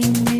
bring me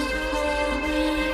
Across the sky